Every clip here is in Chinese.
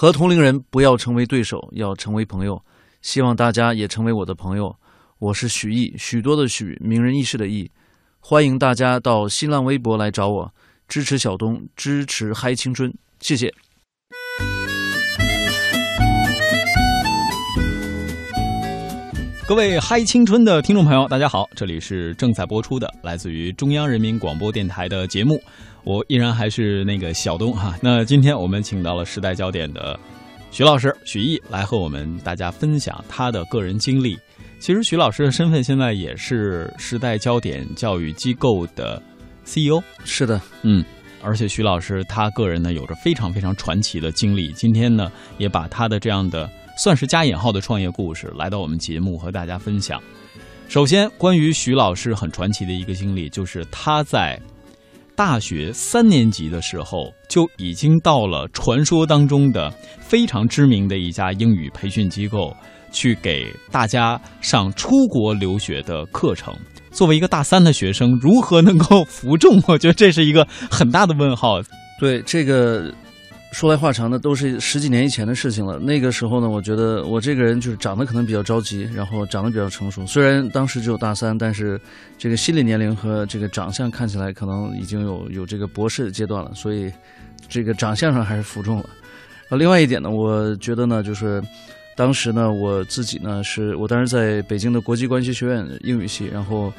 和同龄人不要成为对手，要成为朋友。希望大家也成为我的朋友。我是许毅，许多的许，名人轶事的毅。欢迎大家到新浪微博来找我，支持小东，支持嗨青春，谢谢。各位嗨青春的听众朋友，大家好，这里是正在播出的来自于中央人民广播电台的节目，我依然还是那个小东哈。那今天我们请到了时代焦点的徐老师许毅来和我们大家分享他的个人经历。其实徐老师的身份现在也是时代焦点教育机构的 CEO，是的，嗯，而且徐老师他个人呢有着非常非常传奇的经历，今天呢也把他的这样的。算是加引号的创业故事来到我们节目和大家分享。首先，关于徐老师很传奇的一个经历，就是他在大学三年级的时候就已经到了传说当中的非常知名的一家英语培训机构去给大家上出国留学的课程。作为一个大三的学生，如何能够 服众？我觉得这是一个很大的问号。对这个。说来话长的，都是十几年以前的事情了。那个时候呢，我觉得我这个人就是长得可能比较着急，然后长得比较成熟。虽然当时只有大三，但是这个心理年龄和这个长相看起来可能已经有有这个博士的阶段了，所以这个长相上还是服众了。啊，另外一点呢，我觉得呢，就是当时呢，我自己呢是我当时在北京的国际关系学院英语系，然后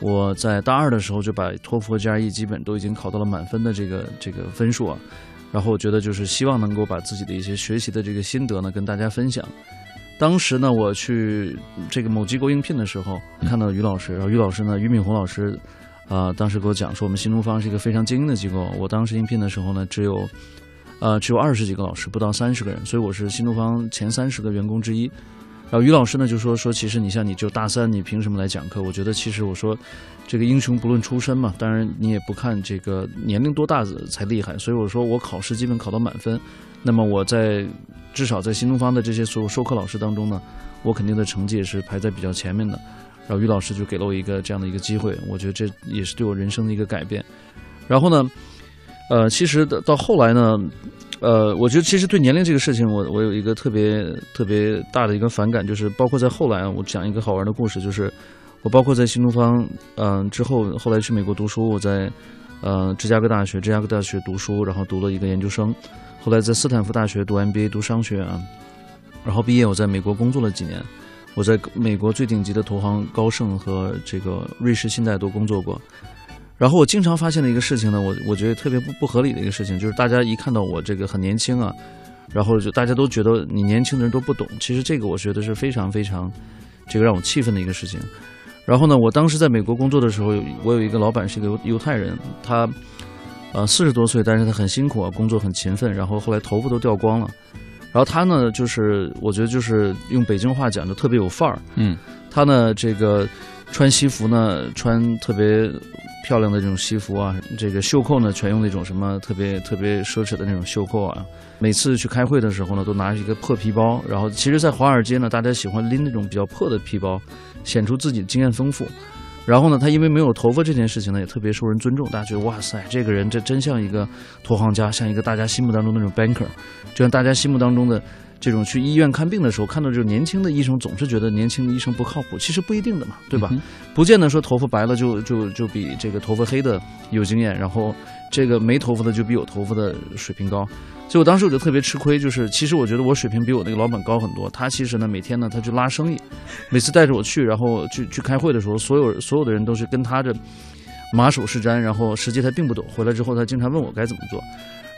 我在大二的时候就把托福和 GRE 基本都已经考到了满分的这个这个分数啊。然后我觉得就是希望能够把自己的一些学习的这个心得呢跟大家分享。当时呢，我去这个某机构应聘的时候，看到于老师，然后于老师呢，俞敏洪老师，啊，当时给我讲说，我们新东方是一个非常精英的机构。我当时应聘的时候呢，只有，呃，只有二十几个老师，不到三十个人，所以我是新东方前三十个员工之一。然后于老师呢就说说，其实你像你就大三，你凭什么来讲课？我觉得其实我说，这个英雄不论出身嘛，当然你也不看这个年龄多大才厉害。所以我说我考试基本考到满分，那么我在至少在新东方的这些所有授课老师当中呢，我肯定的成绩也是排在比较前面的。然后于老师就给了我一个这样的一个机会，我觉得这也是对我人生的一个改变。然后呢，呃，其实到后来呢。呃，我觉得其实对年龄这个事情，我我有一个特别特别大的一个反感，就是包括在后来，我讲一个好玩的故事，就是我包括在新东方，嗯，之后后来去美国读书，我在呃芝加哥大学芝加哥大学读书，然后读了一个研究生，后来在斯坦福大学读 MBA 读商学啊，然后毕业我在美国工作了几年，我在美国最顶级的投行高盛和这个瑞士信贷都工作过。然后我经常发现的一个事情呢，我我觉得特别不不合理的一个事情，就是大家一看到我这个很年轻啊，然后就大家都觉得你年轻的人都不懂。其实这个我觉得是非常非常这个让我气愤的一个事情。然后呢，我当时在美国工作的时候，我有一个老板是一个犹犹太人，他呃四十多岁，但是他很辛苦啊，工作很勤奋，然后后来头发都掉光了。然后他呢，就是我觉得就是用北京话讲就特别有范儿。嗯，他呢这个穿西服呢穿特别。漂亮的这种西服啊，这个袖扣呢，全用那种什么特别特别奢侈的那种袖扣啊。每次去开会的时候呢，都拿着一个破皮包。然后，其实，在华尔街呢，大家喜欢拎那种比较破的皮包，显出自己经验丰富。然后呢，他因为没有头发这件事情呢，也特别受人尊重。大家觉得，哇塞，这个人这真像一个投行家，像一个大家心目当中那种 banker，就像大家心目当中的。这种去医院看病的时候，看到这种年轻的医生，总是觉得年轻的医生不靠谱。其实不一定的嘛，对吧？不见得说头发白了就就就比这个头发黑的有经验，然后这个没头发的就比有头发的水平高。所以我当时我就特别吃亏，就是其实我觉得我水平比我那个老板高很多。他其实呢每天呢他去拉生意，每次带着我去，然后去去开会的时候，所有所有的人都是跟他的马首是瞻，然后实际他并不懂。回来之后他经常问我该怎么做。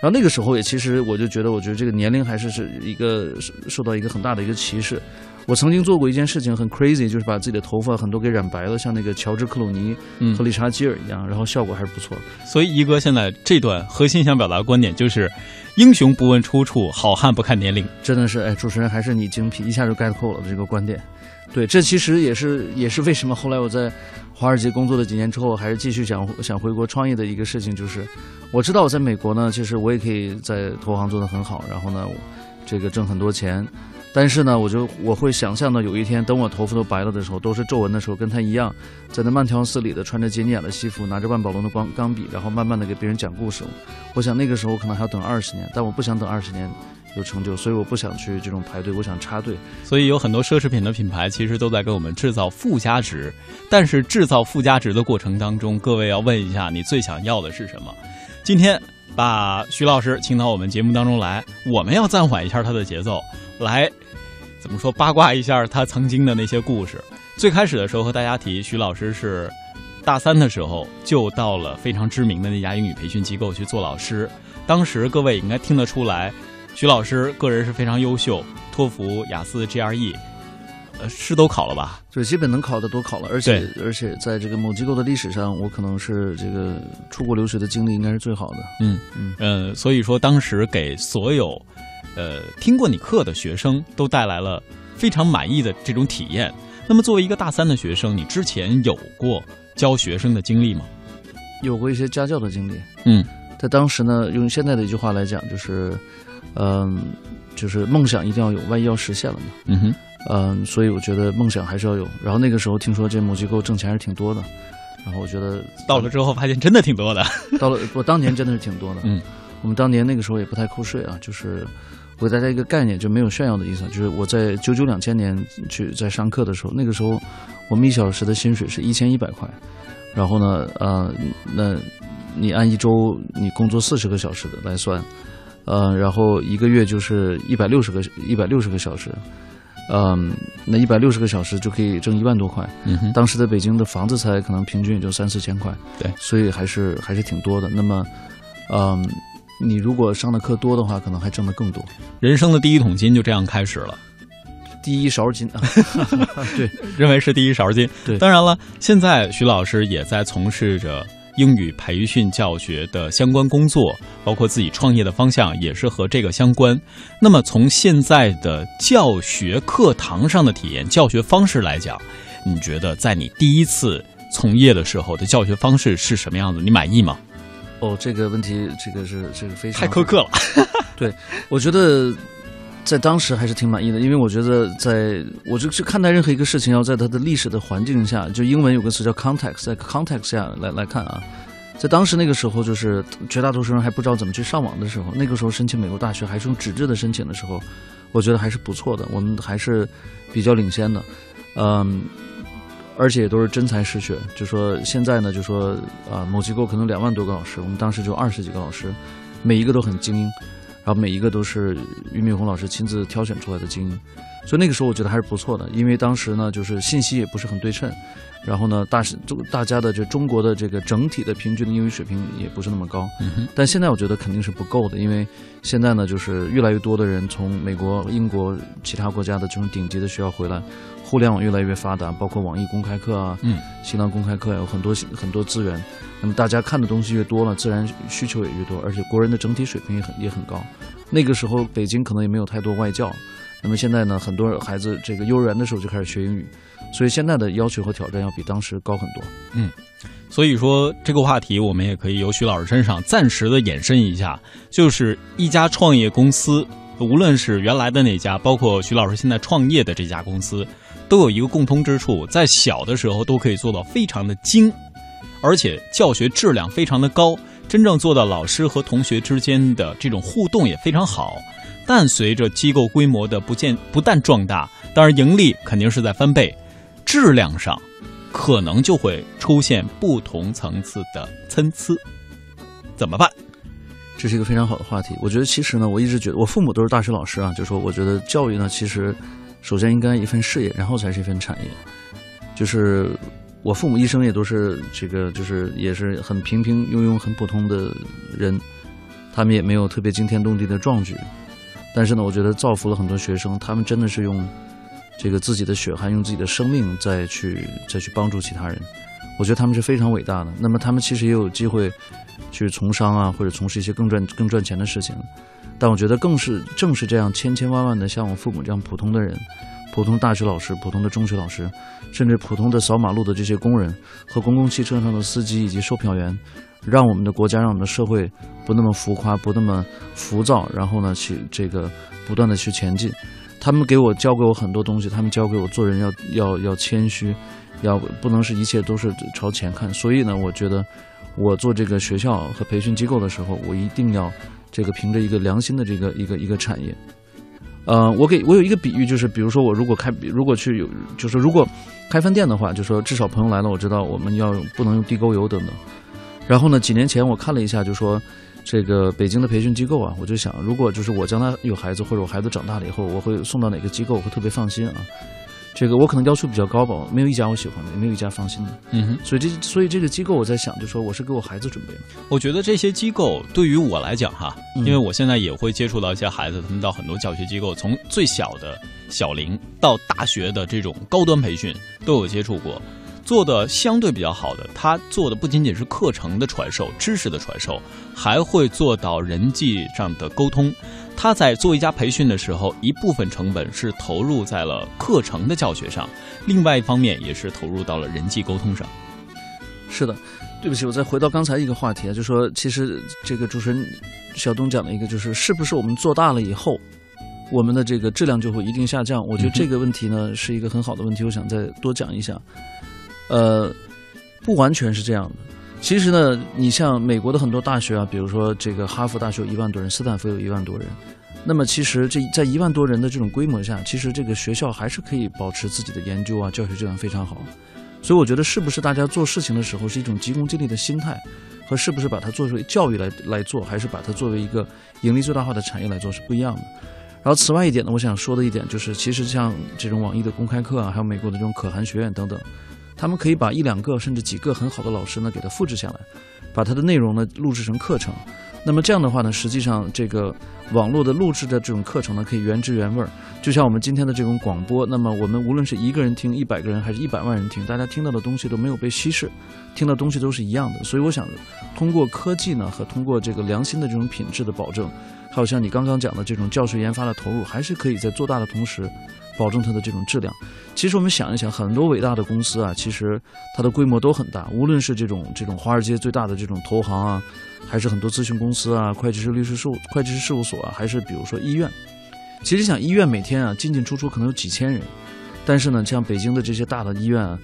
然后那个时候也其实我就觉得，我觉得这个年龄还是是一个受到一个很大的一个歧视。我曾经做过一件事情很 crazy，就是把自己的头发很多给染白了，像那个乔治克鲁尼和理查基尔一样，然后效果还是不错。所以一哥现在这段核心想表达的观点就是：英雄不问出处，好汉不看年龄。真的是，哎，主持人还是你精辟，一下就概括了这个观点。对，这其实也是也是为什么后来我在华尔街工作了几年之后，还是继续想想回国创业的一个事情，就是。我知道我在美国呢，其实我也可以在投行做得很好，然后呢，这个挣很多钱。但是呢，我就我会想象到有一天，等我头发都白了的时候，都是皱纹的时候，跟他一样，在那慢条斯理的穿着杰尼亚的西服，拿着万宝龙的钢钢笔，然后慢慢的给别人讲故事。我想那个时候可能还要等二十年，但我不想等二十年，有成就，所以我不想去这种排队，我想插队。所以有很多奢侈品的品牌其实都在给我们制造附加值，但是制造附加值的过程当中，各位要问一下，你最想要的是什么？今天把徐老师请到我们节目当中来，我们要暂缓一下他的节奏，来怎么说八卦一下他曾经的那些故事。最开始的时候和大家提，徐老师是大三的时候就到了非常知名的那家英语培训机构去做老师。当时各位应该听得出来，徐老师个人是非常优秀，托福、雅思、GRE，呃，是都考了吧？就基本能考的都考了，而且而且在这个某机构的历史上，我可能是这个出国留学的经历应该是最好的。嗯嗯呃，所以说当时给所有呃听过你课的学生都带来了非常满意的这种体验。那么作为一个大三的学生，你之前有过教学生的经历吗？有过一些家教的经历。嗯，在当时呢，用现在的一句话来讲，就是，嗯，就是梦想一定要有，万一要实现了呢？嗯哼，嗯，所以我觉得梦想还是要有。然后那个时候听说这母机构挣钱还是挺多的，然后我觉得到了之后发现真的挺多的。到了我当年真的是挺多的。嗯，我们当年那个时候也不太扣税啊，就是。我给大家一个概念，就没有炫耀的意思。就是我在九九两千年去在上课的时候，那个时候我们一小时的薪水是一千一百块，然后呢，呃，那你按一周你工作四十个小时的来算，呃，然后一个月就是一百六十个一百六十个小时，嗯，那一百六十个小时就可以挣一万多块。嗯当时的北京的房子才可能平均也就三四千块。对，所以还是还是挺多的。那么，嗯。你如果上的课多的话，可能还挣得更多。人生的第一桶金就这样开始了，第一勺金啊，对，认为是第一勺金。对，当然了，现在徐老师也在从事着英语培训教学的相关工作，包括自己创业的方向也是和这个相关。那么从现在的教学课堂上的体验、教学方式来讲，你觉得在你第一次从业的时候的教学方式是什么样子？你满意吗？哦，这个问题，这个是这个非常太苛刻了。对，我觉得在当时还是挺满意的，因为我觉得在我就是看待任何一个事情，要在它的历史的环境下，就英文有个词叫 context，在 context 下来来看啊，在当时那个时候，就是绝大多数人还不知道怎么去上网的时候，那个时候申请美国大学还是用纸质的申请的时候，我觉得还是不错的，我们还是比较领先的，嗯。而且也都是真才实学，就说现在呢，就说啊，某机构可能两万多个老师，我们当时就二十几个老师，每一个都很精英，然后每一个都是俞敏洪老师亲自挑选出来的精英，所以那个时候我觉得还是不错的，因为当时呢，就是信息也不是很对称，然后呢，大是中大家的这中国的这个整体的平均的英语水平也不是那么高，但现在我觉得肯定是不够的，因为现在呢，就是越来越多的人从美国、英国其他国家的这种顶级的学校回来。互联网越来越发达，包括网易公开课啊，嗯，新浪公开课有很多很多资源。那么大家看的东西越多了，自然需求也越多，而且国人的整体水平也很也很高。那个时候北京可能也没有太多外教，那么现在呢，很多孩子这个幼儿园的时候就开始学英语，所以现在的要求和挑战要比当时高很多。嗯，所以说这个话题我们也可以由徐老师身上暂时的延伸一下，就是一家创业公司，无论是原来的那家，包括徐老师现在创业的这家公司。都有一个共通之处，在小的时候都可以做到非常的精，而且教学质量非常的高，真正做到老师和同学之间的这种互动也非常好。但随着机构规模的不见不但壮大，当然盈利肯定是在翻倍，质量上可能就会出现不同层次的参差，怎么办？这是一个非常好的话题。我觉得其实呢，我一直觉得我父母都是大学老师啊，就说我觉得教育呢，其实。首先应该一份事业，然后才是一份产业。就是我父母一生也都是这个，就是也是很平平庸庸、很普通的人，他们也没有特别惊天动地的壮举。但是呢，我觉得造福了很多学生，他们真的是用这个自己的血汗、用自己的生命再去再去帮助其他人。我觉得他们是非常伟大的。那么他们其实也有机会去从商啊，或者从事一些更赚更赚钱的事情。但我觉得更是正是这样千千万万的像我父母这样普通的人，普通大学老师、普通的中学老师，甚至普通的扫马路的这些工人和公共汽车上的司机以及售票员，让我们的国家、让我们的社会不那么浮夸、不那么浮躁，然后呢，去这个不断的去前进。他们给我教给我很多东西，他们教给我做人要要要谦虚，要不能是一切都是朝前看。所以呢，我觉得我做这个学校和培训机构的时候，我一定要。这个凭着一个良心的这个一个一个产业。呃，我给我有一个比喻，就是比如说我如果开，如果去有，就是如果开饭店的话，就说至少朋友来了，我知道我们要不能用地沟油等等。然后呢，几年前我看了一下，就说这个北京的培训机构啊，我就想，如果就是我将来有孩子，或者我孩子长大了以后，我会送到哪个机构，我会特别放心啊。这个我可能要求比较高吧，没有一家我喜欢的，也没有一家放心的。嗯哼，所以这所以这个机构我在想，就说我是给我孩子准备的。我觉得这些机构对于我来讲哈，嗯因为我现在也会接触到一些孩子，他们到很多教学机构，从最小的小龄到大学的这种高端培训都有接触过。做的相对比较好的，他做的不仅仅是课程的传授、知识的传授，还会做到人际上的沟通。他在做一家培训的时候，一部分成本是投入在了课程的教学上，另外一方面也是投入到了人际沟通上。是的，对不起，我再回到刚才一个话题啊，就说其实这个主持人小东讲的一个，就是是不是我们做大了以后，我们的这个质量就会一定下降？我觉得这个问题呢是一个很好的问题，我想再多讲一下。呃，不完全是这样的。其实呢，你像美国的很多大学啊，比如说这个哈佛大学有一万多人，斯坦福有一万多人。那么其实这在一万多人的这种规模下，其实这个学校还是可以保持自己的研究啊，教学质量非常好。所以我觉得是不是大家做事情的时候是一种急功近利的心态，和是不是把它作为教育来来做，还是把它作为一个盈利最大化的产业来做是不一样的。然后此外一点呢，我想说的一点就是，其实像这种网易的公开课啊，还有美国的这种可汗学院等等，他们可以把一两个甚至几个很好的老师呢给他复制下来，把他的内容呢录制成课程。那么这样的话呢，实际上这个网络的录制的这种课程呢，可以原汁原味儿，就像我们今天的这种广播。那么我们无论是一个人听、一百个人，还是一百万人听，大家听到的东西都没有被稀释，听到的东西都是一样的。所以我想，通过科技呢，和通过这个良心的这种品质的保证，还有像你刚刚讲的这种教学研发的投入，还是可以在做大的同时，保证它的这种质量。其实我们想一想，很多伟大的公司啊，其实它的规模都很大，无论是这种这种华尔街最大的这种投行啊，还是很多咨询公司啊、会计师、律师事务、会计师事务所啊，还是比如说医院。其实想医院每天啊进进出出可能有几千人，但是呢，像北京的这些大的医院啊，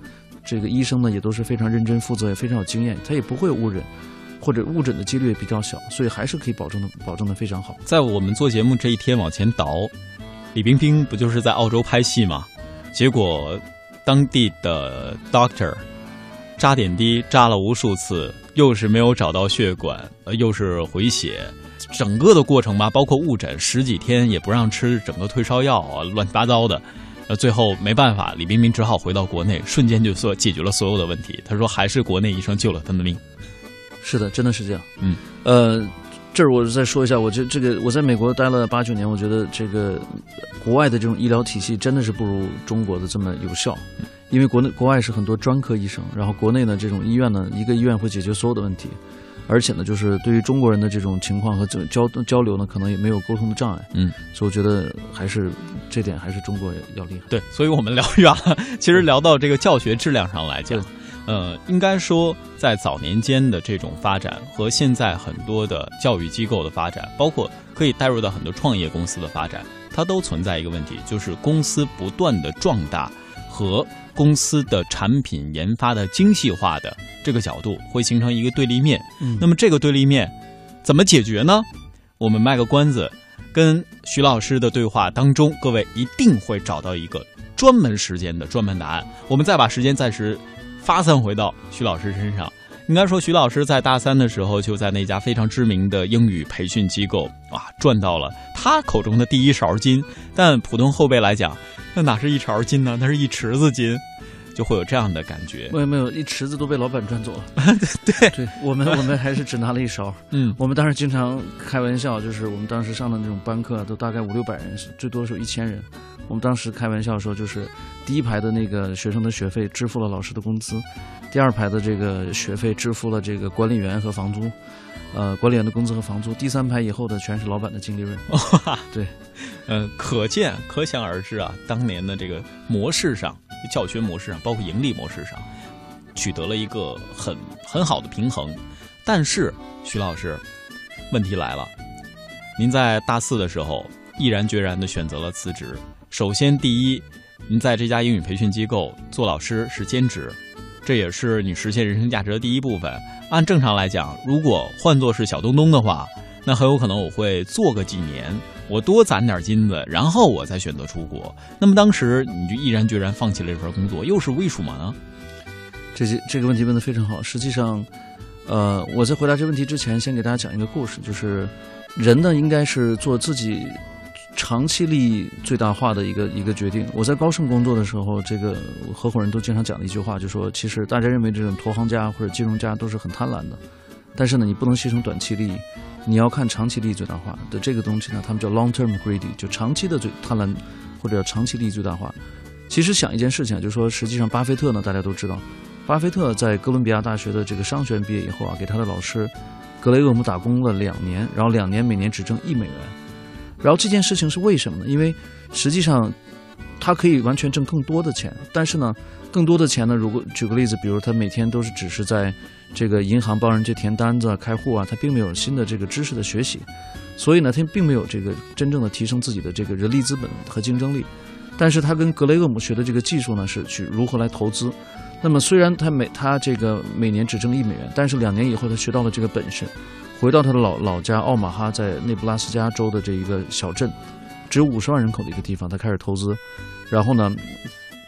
这个医生呢也都是非常认真负责，也非常有经验，他也不会误诊，或者误诊的几率也比较小，所以还是可以保证的保证的非常好。在我们做节目这一天往前倒，李冰冰不就是在澳洲拍戏吗？结果当地的 doctor 扎点滴扎了无数次，又是没有找到血管，呃，又是回血，整个的过程吧，包括误诊十几天也不让吃整个退烧药啊，乱七八糟的。呃，最后没办法，李冰冰只好回到国内，瞬间就说解决了所有的问题。他说还是国内医生救了他的命。是的，真的是这样。嗯，呃，这儿我再说一下，我这这个我在美国待了八九年，我觉得这个国外的这种医疗体系真的是不如中国的这么有效，因为国内国外是很多专科医生，然后国内呢这种医院呢一个医院会解决所有的问题，而且呢就是对于中国人的这种情况和交交流呢，可能也没有沟通的障碍，嗯，所以我觉得还是这点还是中国要厉害。对，所以我们聊远了。其实聊到这个教学质量上来讲，呃，应该说在早年间的这种发展和现在很多的教育机构的发展，包括可以带入到很多创业公司的发展，它都存在一个问题，就是公司不断的壮大和公司的产品研发的精细化的这个角度会形成一个对立面。嗯那么这个对立面怎么解决呢？我们卖个关子，跟徐老师的对话当中，各位一定会找到一个专门时间的专门答案。我们再把时间暂时发散回到徐老师身上。应该说，徐老师在大三的时候就在那家非常知名的英语培训机构啊赚到了他口中的第一勺金。但普通后辈来讲，那哪是一勺金呢？那是一池子金，就会有这样的感觉。没有没有，一池子都被老板赚走了。对，对我们我们还是只拿了一勺。嗯，我们当时经常开玩笑，就是我们当时上的那种班课都大概五六百人，最多时候一千人。我们当时开玩笑说，就是第一排的那个学生的学费支付了老师的工资，第二排的这个学费支付了这个管理员和房租，呃，管理员的工资和房租，第三排以后的全是老板的净利润。对，呃，可见可想而知啊，当年的这个模式上，教学模式上，包括盈利模式上，取得了一个很很好的平衡。但是，徐老师，问题来了，您在大四的时候毅然决然的选择了辞职。首先，第一，您在这家英语培训机构做老师是兼职，这也是你实现人生价值的第一部分。按正常来讲，如果换作是小东东的话，那很有可能我会做个几年，我多攒点金子，然后我再选择出国。那么当时你就毅然决然放弃了这份工作，又是为什么呢？这些这个问题问得非常好。实际上，呃，我在回答这个问题之前，先给大家讲一个故事，就是人呢应该是做自己长期利益最大化的一个一个决定。我在高盛工作的时候，这个合伙人都经常讲的一句话，就说其实大家认为这种投行家或者金融家都是很贪婪的，但是呢，你不能牺牲短期利益，你要看长期利益最大化的这个东西呢，他们叫 long term greedy，就长期的最贪婪或者叫长期利益最大化。其实想一件事情，就是说实际上巴菲特呢，大家都知道。巴菲特在哥伦比亚大学的这个商学院毕业以后啊，给他的老师格雷厄姆打工了两年，然后两年每年只挣一美元。然后这件事情是为什么呢？因为实际上他可以完全挣更多的钱，但是呢，更多的钱呢，如果举个例子，比如他每天都是只是在这个银行帮人去填单子、开户啊，他并没有新的这个知识的学习，所以呢，他并没有这个真正的提升自己的这个人力资本和竞争力。但是他跟格雷厄姆学的这个技术呢，是去如何来投资。那么虽然他每他这个每年只挣一美元，但是两年以后他学到了这个本事，回到他的老老家奥马哈，在内布拉斯加州的这一个小镇，只有五十万人口的一个地方，他开始投资，然后呢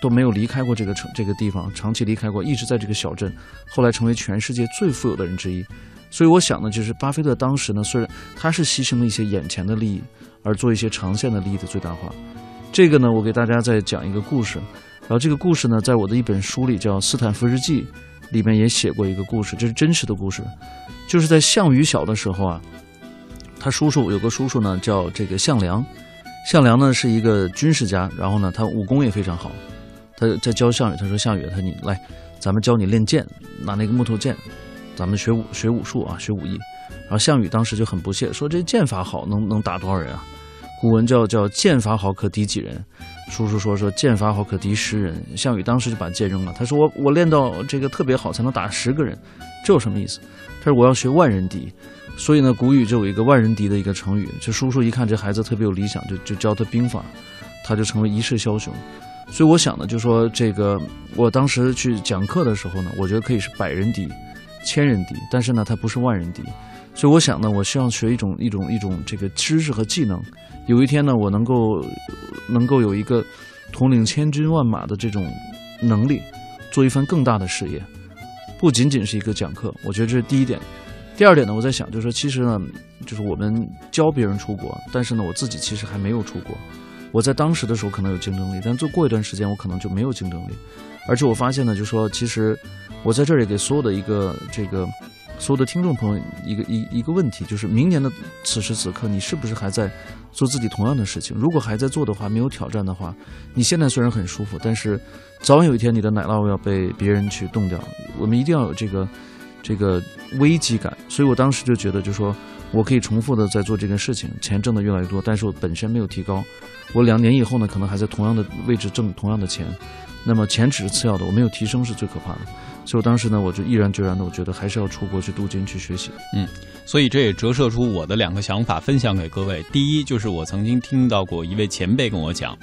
都没有离开过这个城这个地方，长期离开过，一直在这个小镇，后来成为全世界最富有的人之一。所以我想呢，就是巴菲特当时呢，虽然他是牺牲了一些眼前的利益，而做一些长线的利益的最大化。这个呢，我给大家再讲一个故事。然后这个故事呢，在我的一本书里叫《斯坦福日记》，里面也写过一个故事，这是真实的故事。就是在项羽小的时候啊，他叔叔有个叔叔呢，叫这个项梁。项梁呢是一个军事家，然后呢他武功也非常好。他在教项羽，他说：“项羽，他你来，咱们教你练剑，拿那个木头剑，咱们学武学武术啊，学武艺。”然后项羽当时就很不屑，说：“这剑法好，能能打多少人啊？”古文叫叫剑法好可敌几人，叔叔说说剑法好可敌十人。项羽当时就把剑扔了，他说我我练到这个特别好才能打十个人，这有什么意思？他说我要学万人敌，所以呢古语就有一个万人敌的一个成语。这叔叔一看这孩子特别有理想，就就教他兵法，他就成为一世枭雄。所以我想呢，就说这个我当时去讲课的时候呢，我觉得可以是百人敌、千人敌，但是呢他不是万人敌。所以我想呢，我希望学一种一种一种这个知识和技能。有一天呢，我能够能够有一个统领千军万马的这种能力，做一番更大的事业，不仅仅是一个讲课。我觉得这是第一点。第二点呢，我在想，就是说，其实呢，就是我们教别人出国，但是呢，我自己其实还没有出国。我在当时的时候可能有竞争力，但做过一段时间，我可能就没有竞争力。而且我发现呢，就是说，其实我在这里给所有的一个这个。所有的听众朋友，一个一一个问题就是：明年的此时此刻，你是不是还在做自己同样的事情？如果还在做的话，没有挑战的话，你现在虽然很舒服，但是早晚有一天你的奶酪要被别人去冻掉。我们一定要有这个这个危机感。所以我当时就觉得，就说我可以重复的在做这件事情，钱挣的越来越多，但是我本身没有提高。我两年以后呢，可能还在同样的位置挣同样的钱，那么钱只是次要的，我没有提升是最可怕的。所以当时呢，我就毅然决然的，我觉得还是要出国去镀金去学习。嗯，所以这也折射出我的两个想法，分享给各位。第一，就是我曾经听到过一位前辈跟我讲，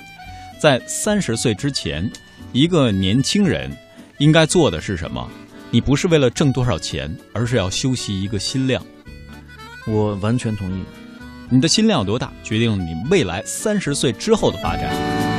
在三十岁之前，一个年轻人应该做的是什么？你不是为了挣多少钱，而是要修习一个心量。我完全同意。你的心量有多大，决定了你未来三十岁之后的发展。